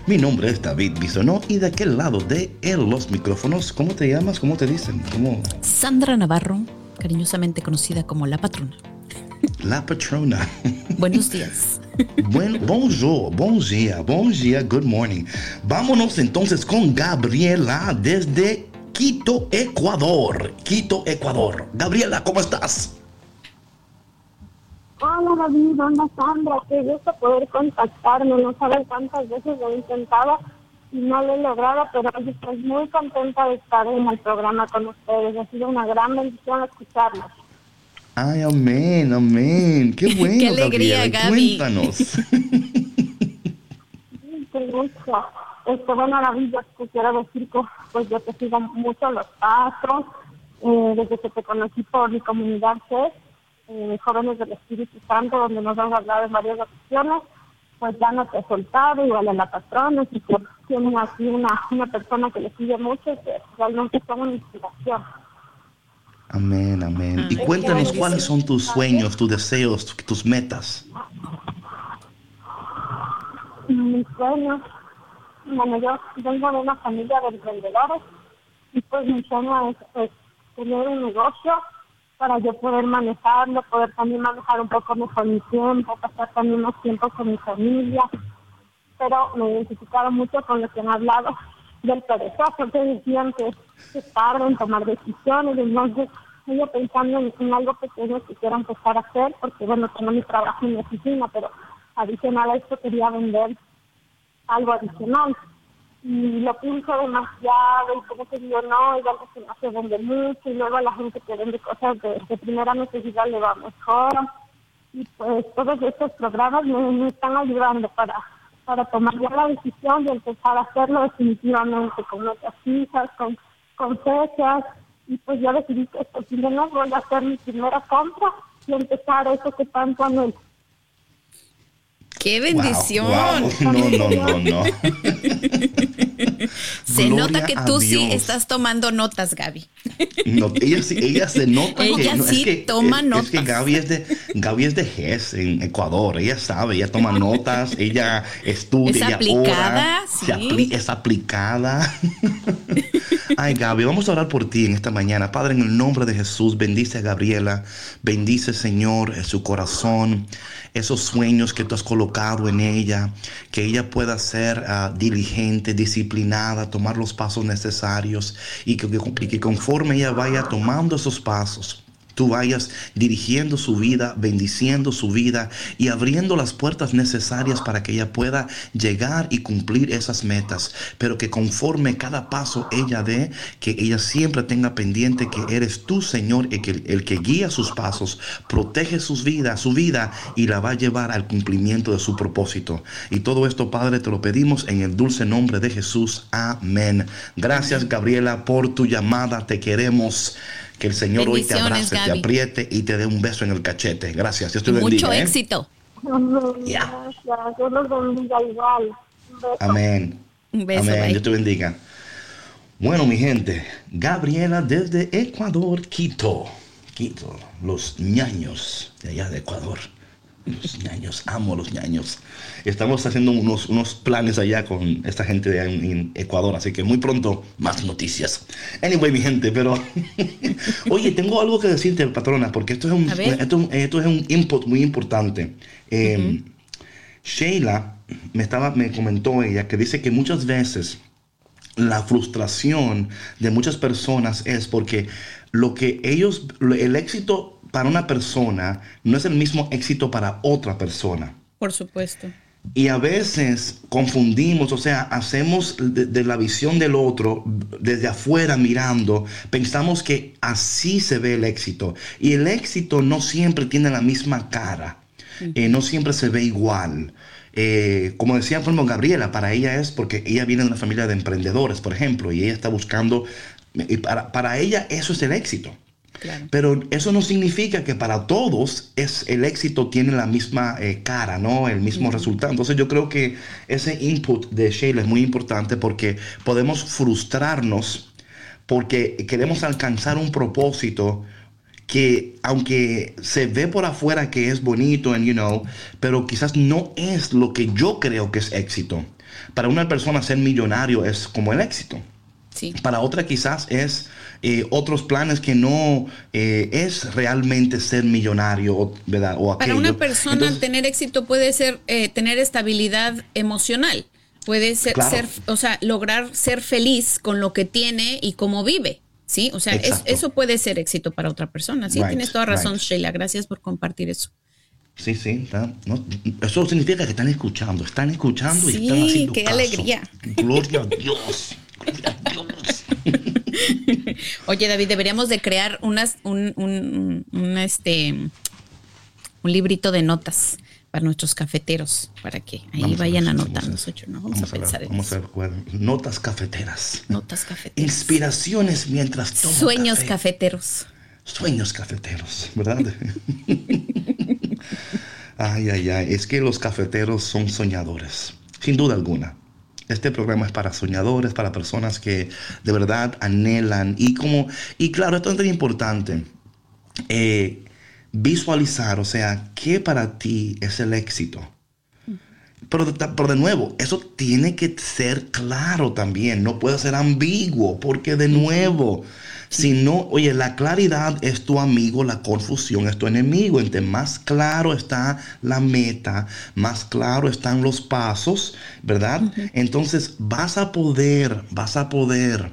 Mi nombre es David Bisonó y de aquel lado de los micrófonos, ¿cómo te llamas? ¿Cómo te dicen? ¿Cómo? Sandra Navarro, cariñosamente conocida como La Patrona. La Patrona. Buenos días. Bueno, bonjour, bom dia, bom dia, good morning. Vámonos entonces con Gabriela desde Quito, Ecuador. Quito, Ecuador. Gabriela, ¿cómo estás? Hola David, hola Sandra, qué gusto poder contactarme. No saben cuántas veces lo he intentado y no lo he logrado, pero estoy muy contenta de estar en el programa con ustedes. Ha sido una gran bendición escucharlos. Ay, amén, amén. Qué bueno. Qué alegría, Gaby. Cuéntanos. Qué gusto. Este, bueno, David, yo quiero decir que pues yo te sigo mucho los pasos. Eh, desde que te conocí por mi comunidad CES, eh, Jóvenes del Espíritu Santo, donde nos han hablado en varias ocasiones, pues ya no te he soltado, igual a la patrona, y que tienen así una, una persona que le sigue mucho que realmente son una inspiración. Amén, amén. Y cuéntanos cuáles son tus sueños, tus deseos, tus metas. Mis sueños, bueno, yo vengo de una familia de emprendedores y pues mi sueño es tener un negocio para yo poder manejarlo, poder también manejar un poco mejor mi tiempo, pasar también más tiempo con mi familia. Pero me he identificado mucho con lo que han hablado del perezoso, que decían que, que tarde en tomar decisiones, entonces yo pensando en, algo pequeño que quiero empezar a hacer, porque bueno, tengo mi trabajo en mi oficina, pero adicional a esto quería vender algo adicional y lo pienso demasiado y como que digo, no, es algo que no se vende mucho y luego la gente que vende cosas de, primera necesidad le va mejor. Y pues todos estos programas me, están ayudando para, para tomar ya la decisión de empezar a hacerlo definitivamente con otras hijas, con, con fechas. Y pues ya decidí que este fin de no voy a hacer mi primera compra y empezar eso que tanto anhelo. ¡Qué bendición! No, no, no, no. se nota que tú sí estás tomando notas, Gaby. No, ella, sí, ella se nota ella que, sí toma notas. Es que Gaby es de Gaby es de GES en Ecuador. Ella sabe, ella toma notas, ella estudia, es ella aplicada, sí. es aplicada. Ay, Gaby, vamos a orar por ti en esta mañana. Padre, en el nombre de Jesús, bendice a Gabriela, bendice, Señor, su corazón esos sueños que tú has colocado en ella, que ella pueda ser ah, diligente, disciplinada, tomar los pasos necesarios y que, y que conforme ella vaya tomando esos pasos, tú vayas dirigiendo su vida, bendiciendo su vida y abriendo las puertas necesarias para que ella pueda llegar y cumplir esas metas, pero que conforme cada paso ella dé, que ella siempre tenga pendiente que eres tú, Señor, el que, el que guía sus pasos, protege sus vidas, su vida y la va a llevar al cumplimiento de su propósito. Y todo esto, Padre, te lo pedimos en el dulce nombre de Jesús. Amén. Gracias, Gabriela, por tu llamada. Te queremos. Que el Señor hoy te abrace, te apriete y te dé un beso en el cachete. Gracias. Dios te bendiga. Mucho ¿eh? éxito. Amén. Un beso. Amén. Dios te bendiga. Bueno, mi gente, Gabriela desde Ecuador, Quito. Quito, los ñaños de allá de Ecuador. Los ñaños, amo los ñaños. Estamos haciendo unos, unos planes allá con esta gente de en, Ecuador, así que muy pronto más noticias. Anyway, mi gente, pero oye, tengo algo que decirte, patrona, porque esto es un, esto, es un input muy importante. Em, Sheila me, estaba, me comentó ella que dice que muchas veces la frustración de muchas personas es porque lo que ellos, el éxito para una persona no es el mismo éxito para otra persona. Por supuesto. Y a veces confundimos, o sea, hacemos de, la visión del otro, desde afuera mirando, pensamos que así se ve el éxito. Y el éxito no siempre tiene la misma cara, eh, no siempre se ve igual. Eh, como decía por Gabriela, para ella es porque ella viene de una familia de emprendedores, por ejemplo, y ella está buscando, y para, para ella eso es el éxito. Pero eso no significa que para todos es, el éxito tiene la misma eh, cara, ¿no? El mismo resultado. Entonces yo creo que ese input de Sheila es muy importante porque podemos frustrarnos porque queremos alcanzar un propósito que aunque se ve por afuera que es bonito, and, you know, pero quizás no es lo que yo creo que es éxito. Para una persona ser millonario es como el éxito. Sí. Para otra quizás es eh, otros planes que no eh, es realmente ser millonario, ¿verdad? O Para una persona tener éxito puede ser eh, tener estabilidad emocional, puede ser, ser, o sea, lograr ser feliz con lo que tiene y cómo vive. Sí, o sea, eso puede ser éxito para otra persona. Sí, tienes toda razón, Sheila. Gracias por compartir eso. Sí, sí, eso significa que están escuchando, están escuchando y están haciendo qué alegría. Gloria a Dios. Gloria a Dios. Oye, David, deberíamos de crear unas, un, un, un, este, un librito de notas para nuestros cafeteros, para que ahí vayan anotando. Vamos, a, pensar en eso. notas cafeteras. Notas cafeteras. Inspiraciones mientras tomo Sueños cafeteros. Sueños cafeteros, ¿verdad? ay, ay, ay. Es que los cafeteros son soñadores, sin duda alguna. Este programa es para soñadores, para personas que de verdad anhelan y como, y claro, esto es muy importante. Eh, visualizar, o sea, ¿qué para ti es el éxito? Pero, pero, de nuevo, eso tiene que ser claro también, no puede ser ambiguo, porque de nuevo, si no, oye, la claridad es tu amigo, la confusión es tu enemigo. Entre más claro está la meta, más claro están los pasos, ¿verdad? Entonces vas a poder, vas a poder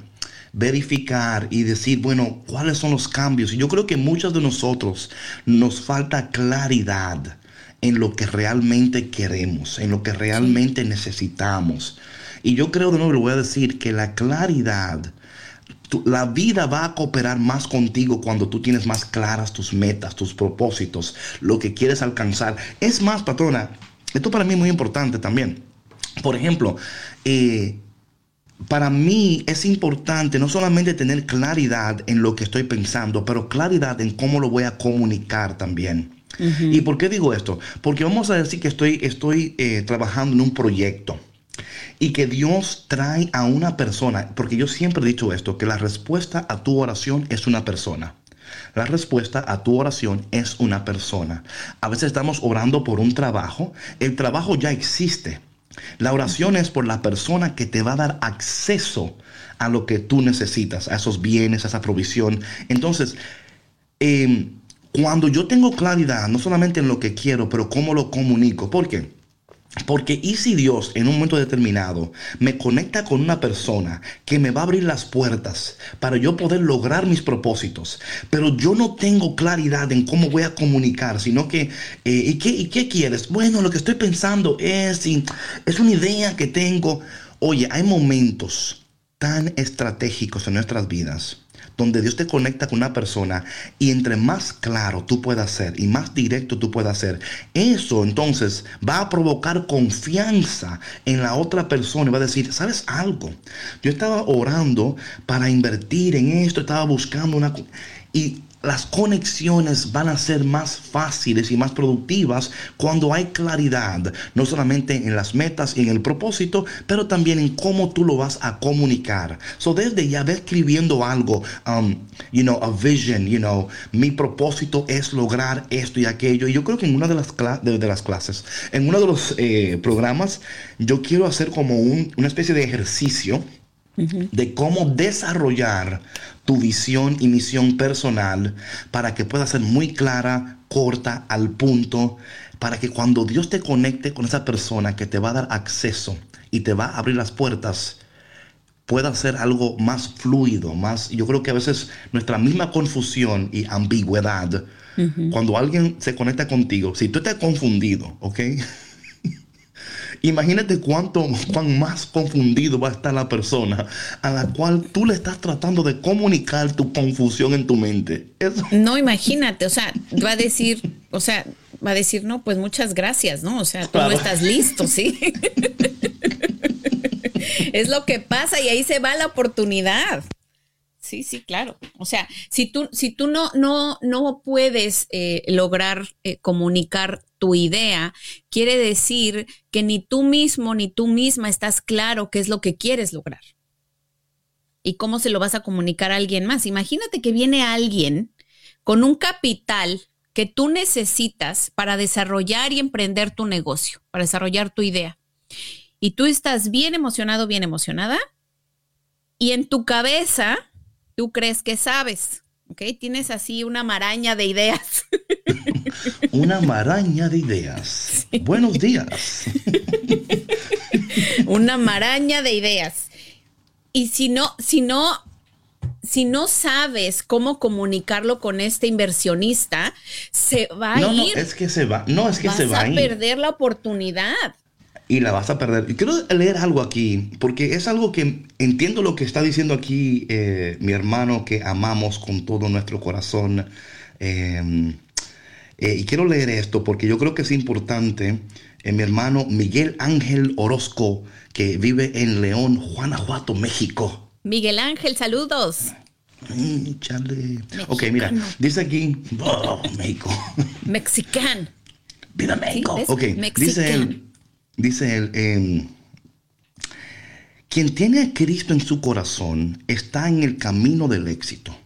verificar y decir, bueno, ¿cuáles son los cambios? Y yo creo que muchos de nosotros nos falta claridad en lo que realmente queremos, en lo que realmente necesitamos. Y yo creo de nuevo, lo voy a decir, que la claridad la vida va a cooperar más contigo cuando tú tienes más claras tus metas, tus propósitos, lo que quieres alcanzar. Es más, patrona, esto para mí es muy importante también. Por ejemplo, eh, para mí es importante no solamente tener claridad en lo que estoy pensando, pero claridad en cómo lo voy a comunicar también. ¿Y por qué digo esto? Porque vamos a decir que estoy, estoy eh, trabajando en un proyecto y que Dios trae a una persona, porque yo siempre he dicho esto, que la respuesta a tu oración es una persona. La respuesta a tu oración es una persona. A veces estamos orando por un trabajo, el trabajo ya existe. La oración es por la persona que te va a dar acceso a lo que tú necesitas, a esos bienes, a esa provisión. Entonces, em, cuando yo tengo claridad, no solamente en lo que quiero, pero cómo lo comunico, ¿por qué? Porque y si Dios en un momento determinado me conecta con una persona que me va a abrir las puertas para yo poder lograr mis propósitos, pero yo no tengo claridad en cómo voy a comunicar, sino que, eh, ¿y, qué, ¿y qué quieres? Bueno, lo que estoy pensando es, es una idea que tengo. Oye, hay momentos tan estratégicos en nuestras vidas donde Dios te conecta con una persona y entre más claro tú puedas ser y más directo tú puedas ser, eso entonces va a provocar confianza en la otra persona y va a decir, ¿sabes algo? Yo estaba orando para invertir en esto, estaba buscando una... Y las conexiones van a ser más fáciles y más productivas cuando hay claridad, no solamente en las metas y en el propósito, pero también en cómo tú lo vas a comunicar. So desde ya ve escribiendo algo, um, you know, a vision, you know, mi propósito es lograr esto y aquello. Y yo creo que en una de las, de, las clases, en uno de los eh, programas, yo quiero hacer como una especie de ejercicio de cómo desarrollar tu visión y misión personal para que pueda ser muy clara, corta, al punto, para que cuando Dios te conecte con esa persona que te va a dar acceso y te va a abrir las puertas, pueda ser algo más fluido, más, yo creo que a veces nuestra misma confusión y ambigüedad, cuando alguien se conecta contigo, si tú estás confundido, ¿ok? Imagínate cuánto, cuán más confundido va a estar la persona a la cual tú le estás tratando de comunicar tu confusión en tu mente. No, imagínate, o sea, va a decir, o sea, va a decir, no, pues muchas gracias, ¿no? O sea, tú no estás listo, ¿sí? es lo que pasa y ahí se va la oportunidad. Sí, sí, claro. O sea, si tú, si tú no, no, no puedes eh, lograr eh, comunicar tu idea, quiere decir que ni tú mismo ni tú misma estás claro qué es lo que quieres lograr. ¿Y cómo se lo vas a comunicar a alguien más? Imagínate que viene alguien con un capital que tú necesitas para desarrollar y emprender tu negocio, para desarrollar tu idea. Y tú estás bien emocionado, bien emocionada, y en tu cabeza tú crees que sabes, ¿ok? Tienes así una maraña de ideas. una maraña de ideas. Buenos días. una maraña de ideas. Y si no, si no si no sabes cómo comunicarlo con este inversionista, se va a ir. No, es que se va. No, es que se va a ir. perder la oportunidad. Y la vas a perder. Y quiero leer algo aquí, porque es algo que entiendo lo que está diciendo aquí eh, mi hermano que amamos con todo nuestro corazón. Em, eh, y quiero leer esto porque yo creo que es importante. Eh, mi hermano Miguel Ángel Orozco, que vive en León, Guanajuato, México. Miguel Ángel, saludos. Mm, chale. Ok, mira, dice aquí, oh, México. Mexicano. Viva México. ok, dice él, dice él, em, quien tiene a Cristo en su corazón está en el camino del éxito,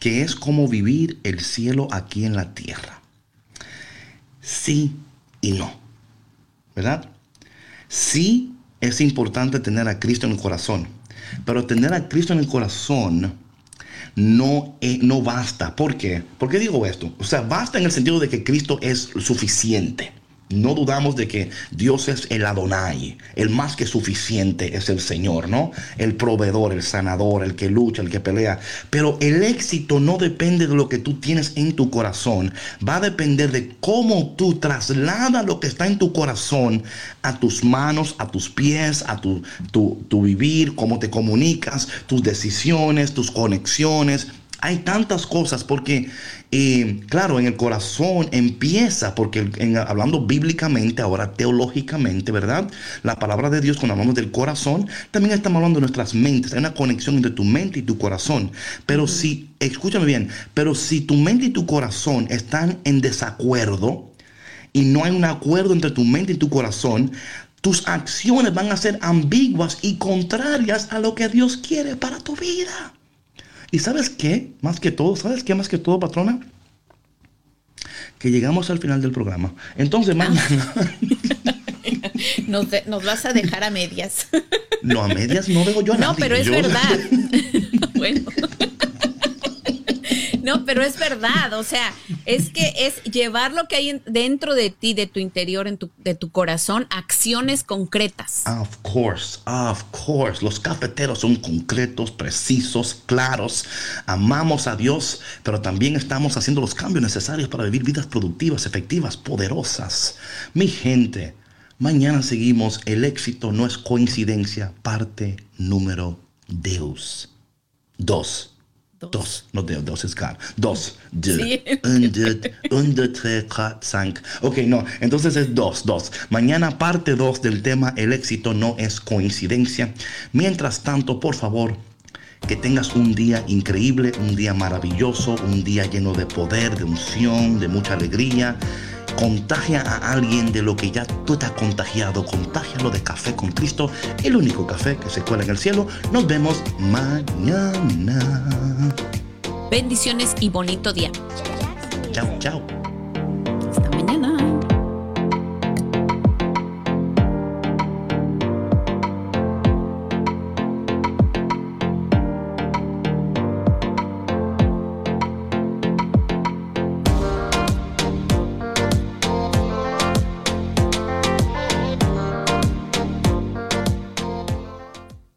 que es como vivir el cielo aquí en la tierra. Sí y no, ¿verdad? Sí es importante tener a Cristo en el corazón pero tener a Cristo en el corazón no, eh, no basta. ¿Por qué? ¿Por qué digo esto? O sea, basta en el sentido de que Cristo es suficiente. No dudamos de que Dios es el Adonai, el más que suficiente es el Señor, ¿no? El proveedor, el sanador, el que lucha, el que pelea. Pero el éxito no depende de lo que tú tienes en tu corazón, va a depender de cómo tú trasladas lo que está en tu corazón a tus manos, a tus pies, a tu, tu, tu vivir, cómo te comunicas, tus decisiones, tus conexiones hay tantas cosas porque, eh, claro, en el corazón empieza, porque hablando bíblicamente, ahora teológicamente, ¿verdad? La palabra de Dios, cuando hablamos del corazón, también estamos hablando de nuestras mentes. Hay una conexión entre tu mente y tu corazón. Pero si, escúchame bien, pero si tu mente y tu corazón están en desacuerdo y no hay un acuerdo entre tu mente y tu corazón, tus acciones van a ser ambiguas y contrarias a lo que Dios quiere para tu vida. ¿Y sabes qué? Más que todo, ¿sabes qué? Más que todo, patrona. Que llegamos al final del programa. Entonces, mañana. nos, nos, vas a dejar a medias. no, a medias no dejo yo a No, pero es verdad. bueno. No, pero es verdad, o sea, es que es llevar lo que hay dentro de ti, de tu interior, en tu, de tu corazón, acciones concretas. Of course, of course. Los cafeteros son concretos, precisos, claros. Amamos a Dios, pero también estamos haciendo los cambios necesarios para vivir vidas productivas, efectivas, poderosas. Mi gente, mañana seguimos. El éxito no es coincidencia. Parte número dos. Dos. Dos. No de, dos es car. Dos. De. Un, de, un, de, tres, cuatro, cinco. Ok, no. Entonces es dos, dos. Mañana parte dos del tema El éxito no es coincidencia. Mientras tanto, por favor, que tengas un día increíble, un día maravilloso, un día lleno de poder, de unción, de mucha alegría Contagia a alguien de lo que ya tú te has contagiado. Contágialo de café con Cristo, el único café que se cuela en el cielo. Nos vemos mañana. Bendiciones y bonito día. Chao, chao. Hasta mañana.